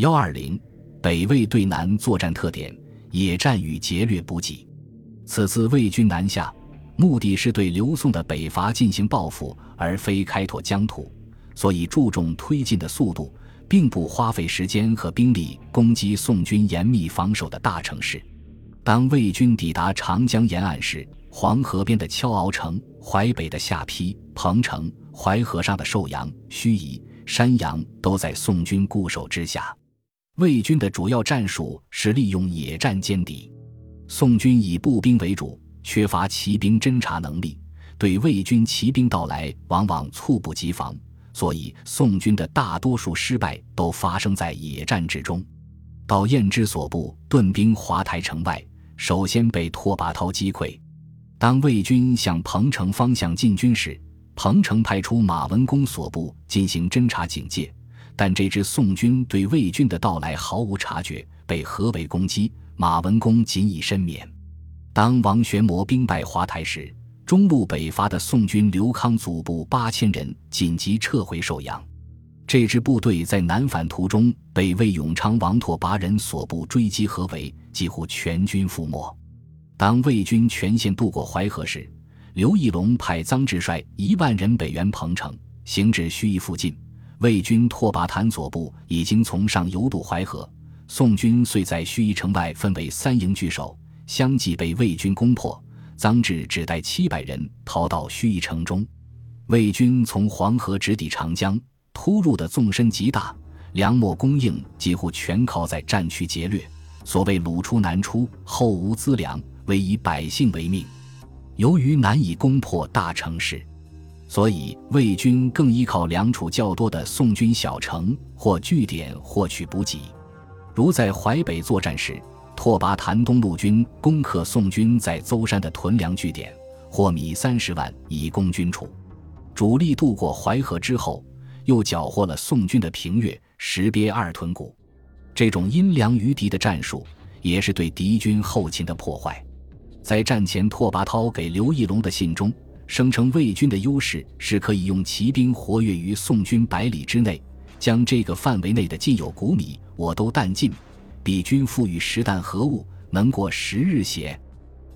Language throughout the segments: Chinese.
幺二零，北魏对南作战特点：野战与劫掠补给。此次魏军南下，目的是对刘宋的北伐进行报复，而非开拓疆土，所以注重推进的速度，并不花费时间和兵力攻击宋军严密防守的大城市。当魏军抵达长江沿岸时，黄河边的敲敖城、淮北的下邳、彭城、淮河上的寿阳、盱眙、山阳，都在宋军固守之下。魏军的主要战术是利用野战歼敌，宋军以步兵为主，缺乏骑兵侦察能力，对魏军骑兵到来往往猝不及防，所以宋军的大多数失败都发生在野战之中。到燕之所部屯兵华台城外，首先被拓跋焘击溃。当魏军向彭城方向进军时，彭城派出马文公所部进行侦察警戒。但这支宋军对魏军的到来毫无察觉，被合围攻击，马文公仅以身免。当王玄谟兵败华台时，中路北伐的宋军刘康祖部八千人紧急撤回寿阳。这支部队在南返途中被魏永昌王拓跋人所部追击合围，几乎全军覆没。当魏军全线渡过淮河时，刘义隆派臧质率一万人北援彭城，行至盱眙附近。魏军拓跋坦左部已经从上游渡淮河，宋军遂在盱眙城外分为三营据守，相继被魏军攻破。臧质只带七百人逃到盱眙城中。魏军从黄河直抵长江，突入的纵深极大，粮秣供应几乎全靠在战区劫掠。所谓“鲁出难出，后无资粮，唯以百姓为命”。由于难以攻破大城市。所以，魏军更依靠粮储较多的宋军小城或据点获取补给。如在淮北作战时，拓跋谭东路军攻克宋军在邹山的屯粮据点，获米三十万以供军储。主力渡过淮河之后，又缴获了宋军的平越、石鳖二屯谷。这种因粮于敌的战术，也是对敌军后勤的破坏。在战前，拓跋焘给刘义隆的信中。声称魏军的优势是可以用骑兵活跃于宋军百里之内，将这个范围内的既有谷米，我都弹尽。彼军赋予实弹何物，能过十日邪？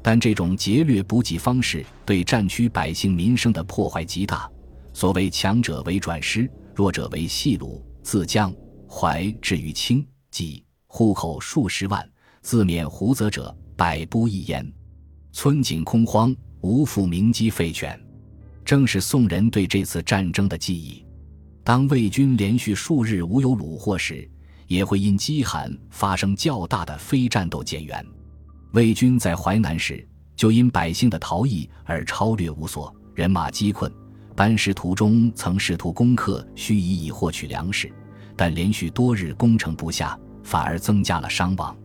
但这种劫掠补给方式对战区百姓民生的破坏极大。所谓强者为转师，弱者为细鲁，自江淮至于清济，户口数十万，自免胡泽者百不一焉，村井空荒。无复鸣鸡吠犬，正是宋人对这次战争的记忆。当魏军连续数日无有虏获时，也会因饥寒发生较大的非战斗减员。魏军在淮南时，就因百姓的逃逸而超略无所，人马饥困。班师途中曾试图攻克盱眙以获取粮食，但连续多日攻城不下，反而增加了伤亡。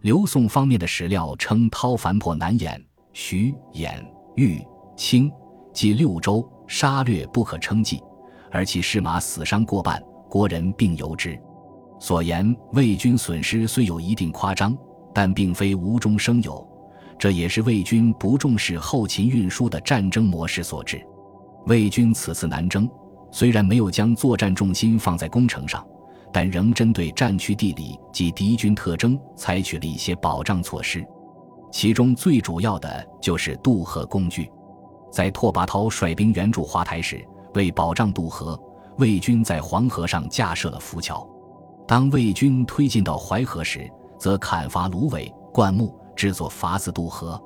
刘宋方面的史料称，讨樊破南掩、徐、兖。豫、清即六州杀掠不可称计，而其士马死伤过半，国人并由之。所言魏军损失虽有一定夸张，但并非无中生有，这也是魏军不重视后勤运输的战争模式所致。魏军此次南征，虽然没有将作战重心放在攻城上，但仍针对战区地理及敌军特征采取了一些保障措施。其中最主要的就是渡河工具，在拓跋焘率兵援助华台时，为保障渡河，魏军在黄河上架设了浮桥。当魏军推进到淮河时，则砍伐芦苇、灌木，制作筏子渡河。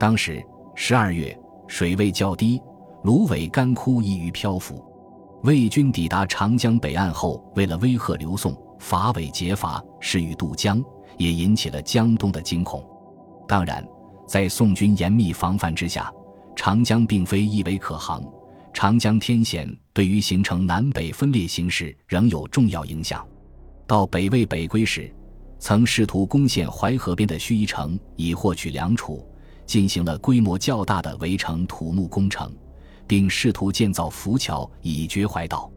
当时十二月，水位较低，芦苇干枯，易于漂浮。魏军抵达长江北岸后，为了威吓刘宋，伐尾劫伐，试欲渡江，也引起了江东的惊恐。当然，在宋军严密防范之下，长江并非一为可航。长江天险对于形成南北分裂形势仍有重要影响。到北魏北归时，曾试图攻陷淮河边的盱眙城以获取粮储，进行了规模较大的围城土木工程，并试图建造浮桥以绝淮道。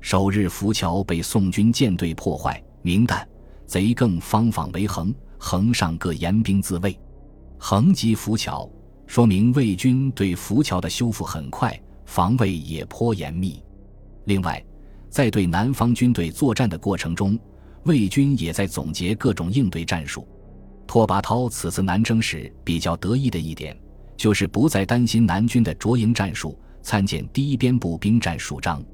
首日浮桥被宋军舰队破坏，明旦，贼更方仿为横，横上各严兵自卫。横击浮桥，说明魏军对浮桥的修复很快，防卫也颇严密。另外，在对南方军队作战的过程中，魏军也在总结各种应对战术。拓跋焘此次南征时比较得意的一点，就是不再担心南军的卓营战术。参见第一编步兵战术章。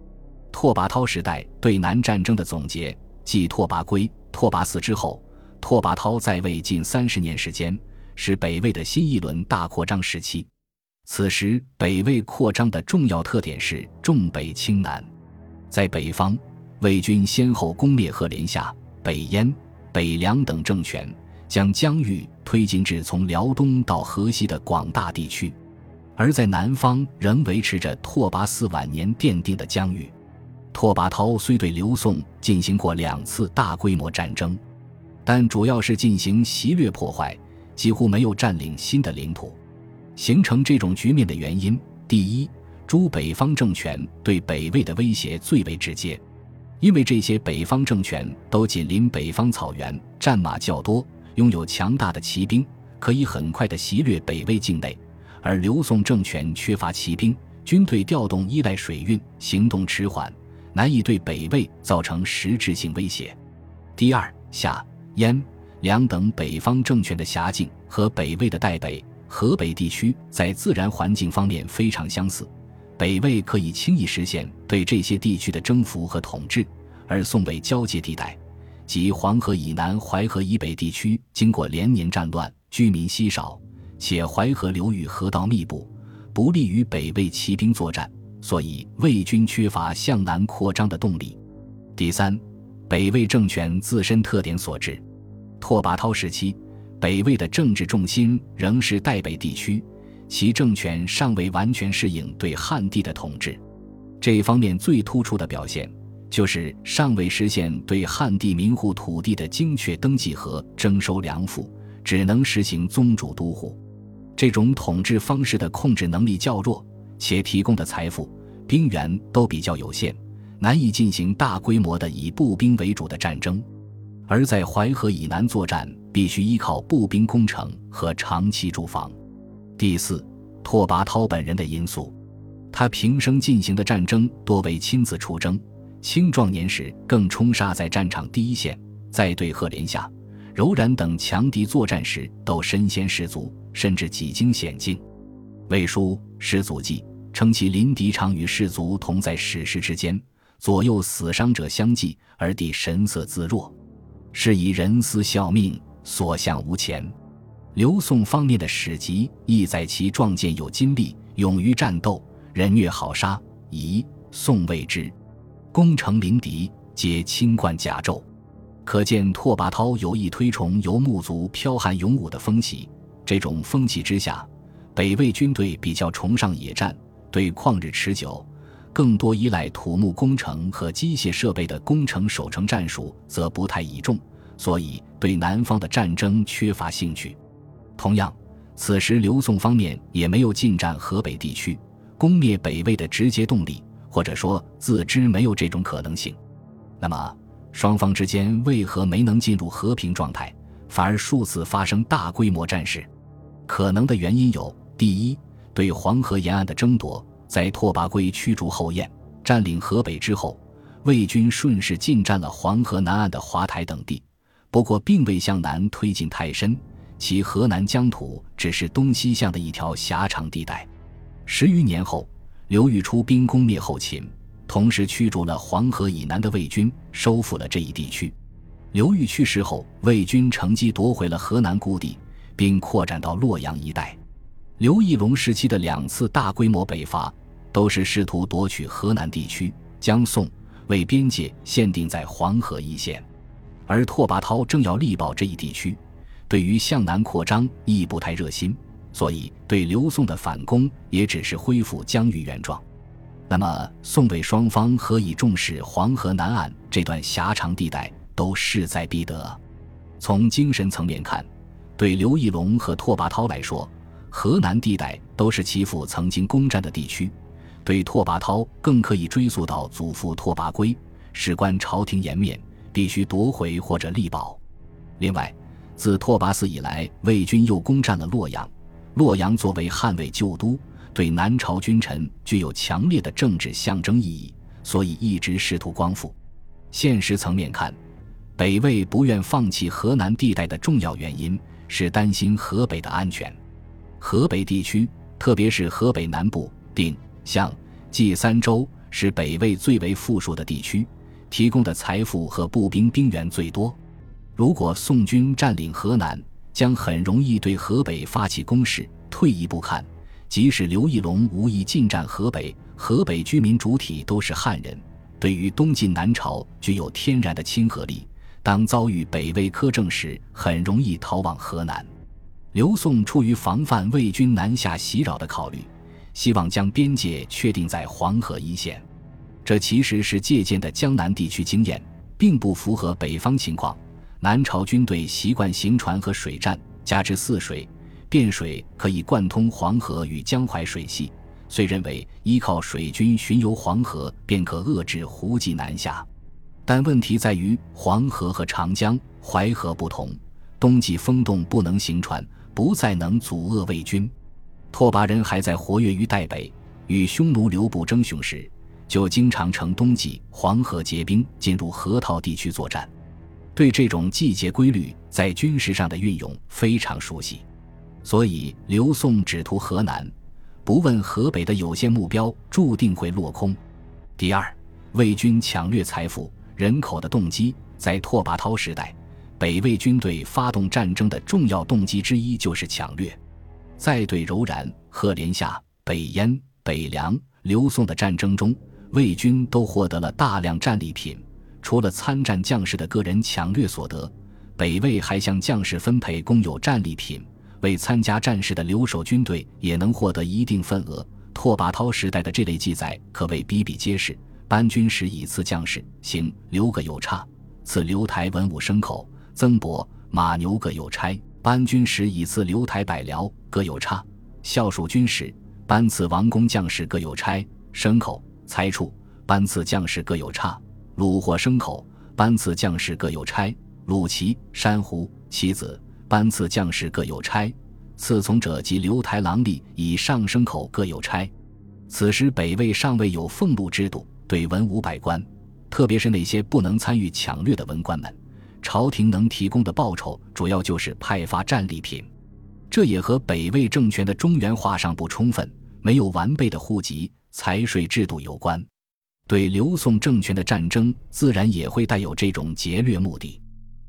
拓跋焘时代对南战争的总结，继拓跋圭、拓跋嗣之后，拓跋焘在位近三十年时间，是北魏的新一轮大扩张时期。此时北魏扩张的重要特点是重北轻南。在北方，魏军先后攻灭赫连夏、北燕、北凉等政权。将疆域推进至从辽东到河西的广大地区，而在南方仍维持着拓跋嗣晚年奠定的疆域。拓跋焘虽对刘宋进行过两次大规模战争，但主要是进行袭掠破坏，几乎没有占领新的领土。形成这种局面的原因，第一，诸北方政权对北魏的威胁最为直接，因为这些北方政权都紧邻北方草原，战马较多。拥有强大的骑兵，可以很快地袭掠北魏境内，而刘宋政权缺乏骑兵，军队调动依赖水运，行动迟缓，难以对北魏造成实质性威胁。第二，夏、燕、两等北方政权的辖境和北魏的代北、河北地区在自然环境方面非常相似，北魏可以轻易实现对这些地区的征服和统治，而宋北交界地带。即黄河以南、淮河以北地区，经过连年战乱，居民稀少，且淮河流域河道密布，不利于北魏骑兵作战，所以魏军缺乏向南扩张的动力。第三，北魏政权自身特点所致。拓跋焘时期，北魏的政治重心仍是代北地区，其政权尚未完全适应对汉地的统治。这一方面最突出的表现。就是尚未实现对汉地民户土地的精确登记和征收粮赋，只能实行宗主都护。这种统治方式的控制能力较弱，且提供的财富、兵源都比较有限，难以进行大规模的以步兵为主的战争。而在淮河以南作战，必须依靠步兵攻城和长期驻防。第四，拓跋焘本人的因素，他平生进行的战争多为亲自出征。青壮年时更冲杀在战场第一线，在对赫连夏、柔然等强敌作战时都身先士卒，甚至几经险境。《魏书·始祖记》称其临敌常与士卒同在矢石之间，左右死伤者相继，而帝神色自若，是以人思效命，所向无前。刘宋方面的史籍亦在其壮健有精力，勇于战斗，人虐好杀，以宋谓之。攻城临敌，皆轻冠甲胄，可见拓跋焘有意推崇游牧族剽悍勇武的风气。这种风气之下，北魏军队比较崇尚野战，对旷日持久、更多依赖土木工程和机械设备的攻城守城战术则不太倚重，所以对南方的战争缺乏兴趣。同样，此时刘宋方面也没有进占河北地区、攻灭北魏的直接动力。或者说自知没有这种可能性，那么双方之间为何没能进入和平状态，反而数次发生大规模战事？可能的原因有：第一，对黄河沿岸的争夺，在拓跋圭驱逐后燕，占领河北之后，魏军顺势进占了黄河南岸的华台等地，不过并未向南推进太深，其河南疆土只是东西向的一条狭长地带。十余年后。刘裕出兵攻灭后秦，同时驱逐了黄河以南的魏军，收复了这一地区。刘裕去世后，魏军乘机夺回了河南故地，并扩展到洛阳一带。刘义隆时期的两次大规模北伐，都是试图夺取河南地区，将宋魏边界限定在黄河一线。而拓跋焘正要力保这一地区，对于向南扩张亦不太热心。所以，对刘宋的反攻也只是恢复疆域原状。那么，宋魏双方何以重视黄河南岸这段狭长地带，都势在必得。从精神层面看，对刘义隆和拓跋焘来说，河南地带都是其父曾经攻占的地区；对拓跋焘，更可以追溯到祖父拓跋圭，事关朝廷颜面，必须夺回或者力保。另外，自拓跋嗣以来，魏军又攻占了洛阳。洛阳作为汉魏旧都，对南朝君臣具有强烈的政治象征意义，所以一直试图光复。现实层面看，北魏不愿放弃河南地带的重要原因是担心河北的安全。河北地区，特别是河北南部，定向冀三州是北魏最为富庶的地区，提供的财富和步兵兵源最多。如果宋军占领河南，将很容易对河北发起攻势。退一步看，即使刘义隆无意进占河北，河北居民主体都是汉人，对于东晋南朝具有天然的亲和力。当遭遇北魏苛政时，很容易逃往河南。刘宋出于防范魏军南下袭扰的考虑，希望将边界确定在黄河一线。这其实是借鉴的江南地区经验，并不符合北方情况。南朝军队习惯行船和水战，加之泗水、汴水可以贯通黄河与江淮水系，遂认为依靠水军巡游黄河便可遏制胡骑南下。但问题在于，黄河和长江、淮河不同，冬季风冻不能行船，不再能阻遏魏军。拓跋人还在活跃于代北，与匈奴刘部争雄时，就经常乘冬季黄河结冰进入河套地区作战，对这种季节规律在军事上的运用非常熟悉。所以，刘宋只图河南，不问河北的有限目标，注定会落空。第二，魏军抢掠财富。人口的动机，在拓跋焘时代，北魏军队发动战争的重要动机之一就是抢掠。在对柔然、赫连夏、北燕、北凉、刘宋的战争中，魏军都获得了大量战利品。除了参战将士的个人抢掠所得，北魏还向将士分配公有战利品，为参加战事的留守军队也能获得一定份额。拓跋焘时代的这类记载可谓比比皆是。班军时以赐将士行留各有差，赐留台文武牲口增帛马牛各有差。班军时以赐留台百僚各有差，校属军时班赐王公将士各有差牲口财畜，班赐将士各有差虏获牲口，班赐将士各有差虏旗珊瑚棋子，班赐将士各有差赐从者及留台郎吏以上牲口各有差。此时北魏尚未有俸禄制度。对文武百官，特别是那些不能参与抢掠的文官们，朝廷能提供的报酬主要就是派发战利品。这也和北魏政权的中原化尚不充分、没有完备的户籍财税制度有关。对刘宋政权的战争，自然也会带有这种劫掠目的。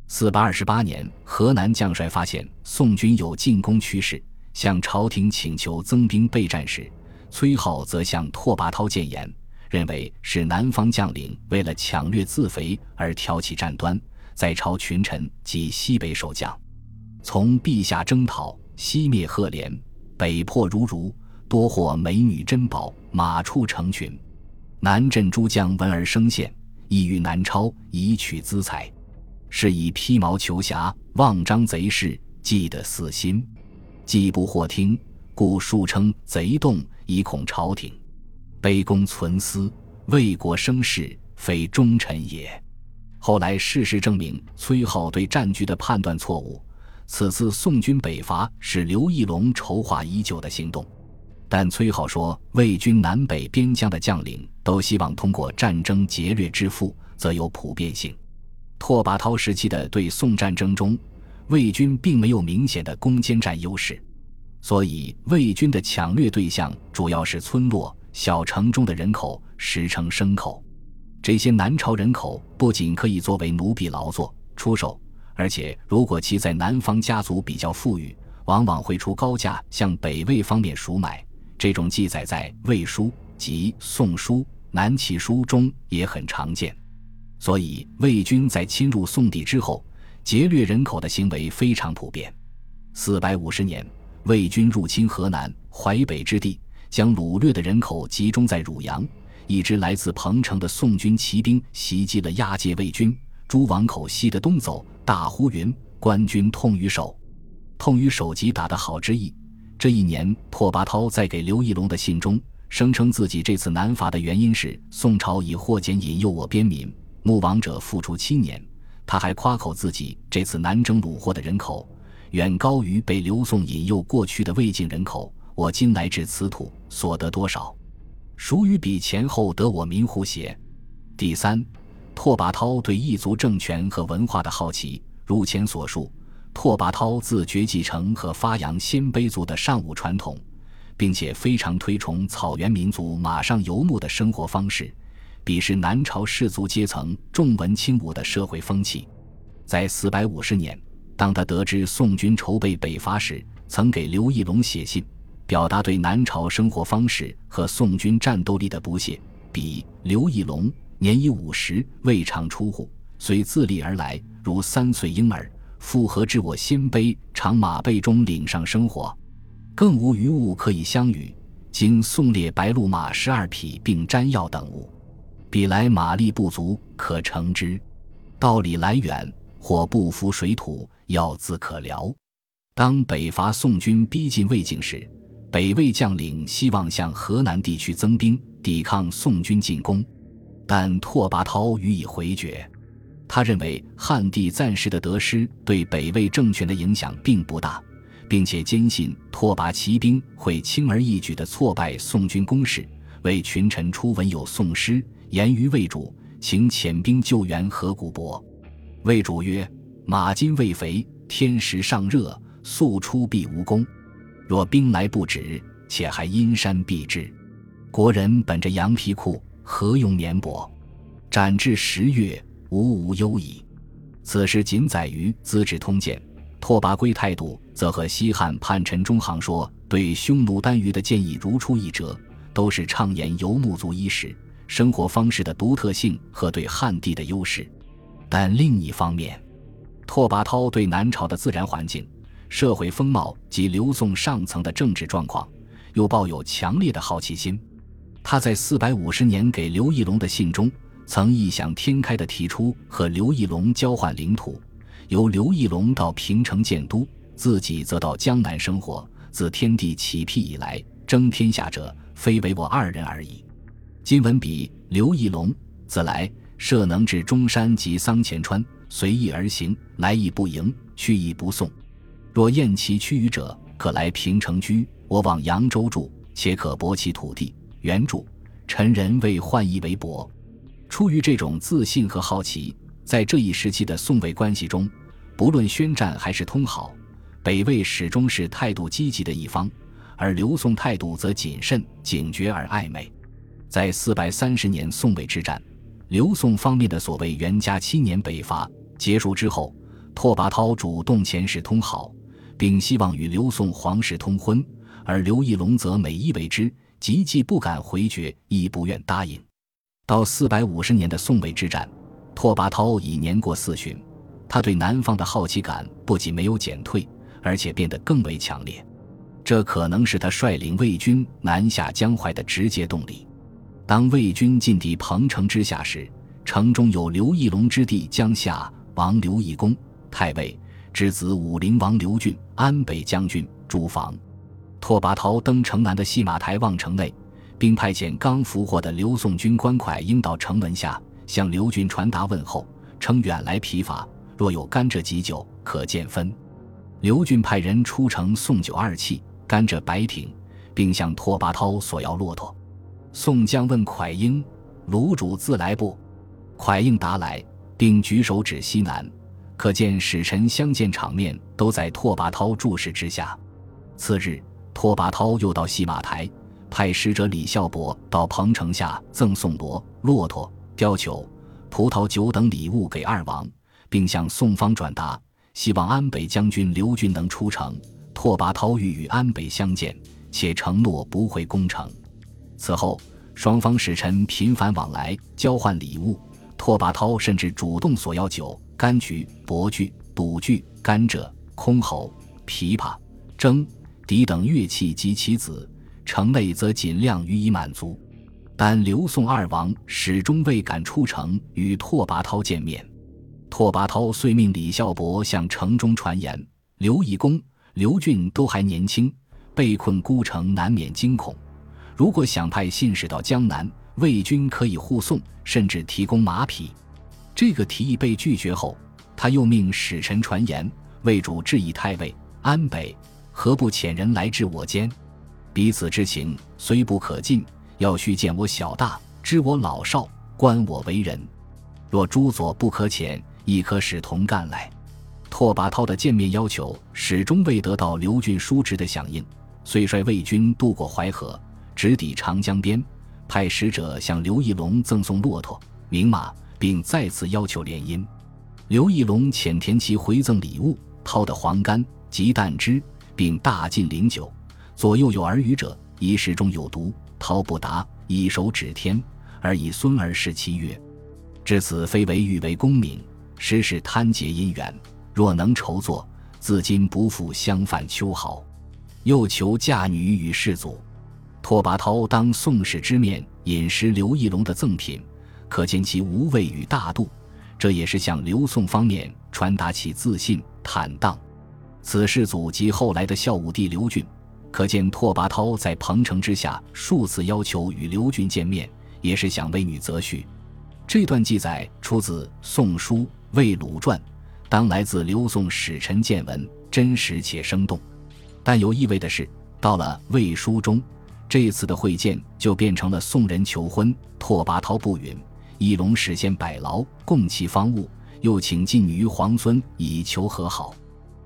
四百二十八年，河南将帅发现宋军有进攻趋势，向朝廷请求增兵备战时，崔浩则向拓跋焘谏言。认为是南方将领为了抢掠自肥而挑起战端，在朝群臣及西北守将，从陛下征讨，西灭赫连，北破如如，多获美女珍宝，马畜成群。南镇诸将闻而生羡，意欲南超以取资财，是以披毛求侠，妄张贼势，计得私心，既不获听，故数称贼动，以恐朝廷。卑躬存私，为国生事，非忠臣也。后来事实证明，崔浩对战局的判断错误。此次宋军北伐是刘义隆筹划已久的行动，但崔浩说，魏军南北边疆的将领都希望通过战争劫掠致富，则有普遍性。拓跋焘时期的对宋战争中，魏军并没有明显的攻坚战优势，所以魏军的抢掠对象主要是村落。小城中的人口实称牲口，这些南朝人口不仅可以作为奴婢劳作出售，而且如果其在南方家族比较富裕，往往会出高价向北魏方面赎买。这种记载在《魏书》及《宋书》《南齐书》中也很常见。所以，魏军在侵入宋地之后，劫掠人口的行为非常普遍。四百五十年，魏军入侵河南淮北之地。将掳掠的人口集中在汝阳，一支来自彭城的宋军骑兵袭击了押解魏军。诸王口西的东走，大呼云：“官军痛于手，痛于手疾打得好之意。”这一年，拓跋焘在给刘义隆的信中，声称自己这次南伐的原因是宋朝以货钱引诱我边民，目亡者复出七年。他还夸口自己这次南征虏获的人口，远高于被刘宋引诱过去的魏晋人口。我今来至此土，所得多少，孰与比前后得我民乎邪？第三，拓跋焘对异族政权和文化的好奇，如前所述，拓跋焘自觉继承和发扬鲜卑族的尚武传统，并且非常推崇草原民族马上游牧的生活方式，鄙视南朝士族阶层重文轻武的社会风气。在四百五十年，当他得知宋军筹备北伐时，曾给刘义隆写信。表达对南朝生活方式和宋军战斗力的不屑。比刘义隆年已五十，未尝出户，虽自立而来，如三岁婴儿。复何至我鲜卑长马背中岭上生活，更无余物可以相与。今宋列白鹿马十二匹，并瞻药等物，彼来马力不足，可乘之。道理来远，或不服水土，要自可疗。当北伐宋军逼近魏境时。北魏将领希望向河南地区增兵，抵抗宋军进攻，但拓跋焘予以回绝。他认为汉地暂时的得失对北魏政权的影响并不大，并且坚信拓跋骑兵会轻而易举地挫败宋军攻势。为群臣初闻有宋师，言于魏主，请遣兵救援河谷伯。魏主曰：“马今未肥，天时尚热，速出必无功。”若兵来不止，且还阴山避之。国人本着羊皮裤，何用绵薄？斩至十月，无无忧矣。此事仅载于《资治通鉴》。拓跋圭态度则和西汉叛臣中行说对匈奴单于的建议如出一辙，都是畅言游牧族衣食生活方式的独特性和对汉地的优势。但另一方面，拓跋焘对南朝的自然环境。社会风貌及刘宋上层的政治状况，又抱有强烈的好奇心。他在四百五十年给刘义隆的信中，曾异想天开地提出和刘义隆交换领土，由刘义隆到平城建都，自己则到江南生活。自天地起辟以来，争天下者非唯我二人而已。今文笔刘义隆自来，设能至中山及桑前川，随意而行，来意不迎，去意不送。若厌其趋于者，可来平城居。我往扬州住，且可博其土地。原著：臣人为换意为薄。出于这种自信和好奇，在这一时期的宋魏关系中，不论宣战还是通好，北魏始终是态度积极的一方，而刘宋态度则谨慎、警觉而暧昧。在四百三十年宋魏之战，刘宋方面的所谓元嘉七年北伐结束之后，拓跋焘主动遣使通好。并希望与刘宋皇室通婚，而刘义隆则美意为之，即既不敢回绝，亦不愿答应。到四百五十年的宋魏之战，拓跋焘已年过四旬，他对南方的好奇感不仅没有减退，而且变得更为强烈。这可能是他率领魏军南下江淮的直接动力。当魏军进抵彭城之下时，城中有刘义隆之弟江夏王刘义恭，太尉。之子武陵王刘俊，安北将军，驻防。拓跋焘登城南的戏马台望城内，并派遣刚俘获的刘宋军官蒯英到城门下，向刘俊传达问候，称远来疲乏，若有甘蔗急酒，可见分。刘俊派人出城送酒二器、甘蔗白挺，并向拓跋焘索要骆驼。宋江问蒯英：“卢主自来不？”蒯英答来，并举手指西南。可见使臣相见场面都在拓跋焘注视之下。次日，拓跋焘又到戏马台，派使者李孝伯到彭城下赠送帛、骆驼、貂裘、葡萄酒等礼物给二王，并向宋方转达，希望安北将军刘俊能出城。拓跋焘欲与安北相见，且承诺不会攻城。此后，双方使臣频繁往来，交换礼物。拓跋焘甚至主动索要酒。柑橘、柏具、赌具、甘蔗、箜篌、琵琶、筝、笛等乐器及其子，城内则尽量予以满足。但刘宋二王始终未敢出城与拓跋焘见面。拓跋焘遂命李孝伯向城中传言：刘义恭、刘俊都还年轻，被困孤城，难免惊恐。如果想派信使到江南，魏军可以护送，甚至提供马匹。这个提议被拒绝后，他又命使臣传言：“魏主质疑太尉安北，何不遣人来至我间？彼此之情虽不可尽，要须见我小大，知我老少，观我为人。”若诸左不可遣，亦可使同干来。拓跋焘的见面要求始终未得到刘俊叔侄的响应，遂率魏军渡过淮河，直抵长江边，派使者向刘义隆赠送骆驼、名马，并再次要求联姻。刘义隆遣田齐回赠礼物：掏的黄干、及蛋汁，并大进灵酒。左右有儿语者，疑食中有毒。涛不答，以手指天，而以孙儿视其曰：“至此，非为欲为功名，实是贪结姻缘。”若能筹作，自今不复相犯秋毫。又求嫁女与世祖。拓跋焘当宋氏之面饮食刘义隆的赠品，可见其无畏与大度。这也是向刘宋方面传达其自信坦荡。此世祖及后来的孝武帝刘俊，可见拓跋焘在彭城之下数次要求与刘俊见面，也是想为女择婿。这段记载出自《宋书·魏鲁传》。当来自刘宋使臣见闻，真实且生动。但有意味的是，到了魏书中，这次的会见就变成了宋人求婚。拓跋焘不允，义隆事先百劳，供其方物，又请晋女皇孙以求和好。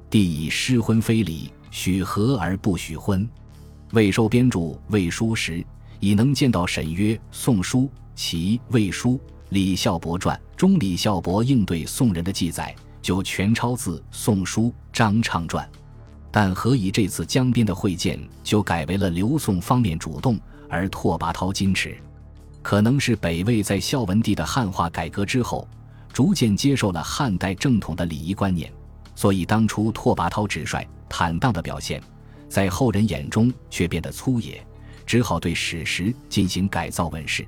帝以失婚非礼，许和而不许婚。魏收编著《魏书》时，已能见到沈约《宋书·其魏书》李孝伯传中李孝伯应对宋人的记载。就全抄自《宋书·张畅传》，但何以这次江边的会见就改为了刘宋方面主动，而拓跋焘矜持？可能是北魏在孝文帝的汉化改革之后，逐渐接受了汉代正统的礼仪观念，所以当初拓跋焘直率坦荡的表现，在后人眼中却变得粗野，只好对史实进行改造问世。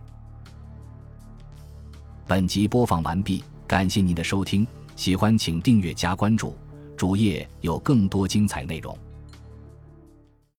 本集播放完毕，感谢您的收听。喜欢请订阅加关注，主页有更多精彩内容。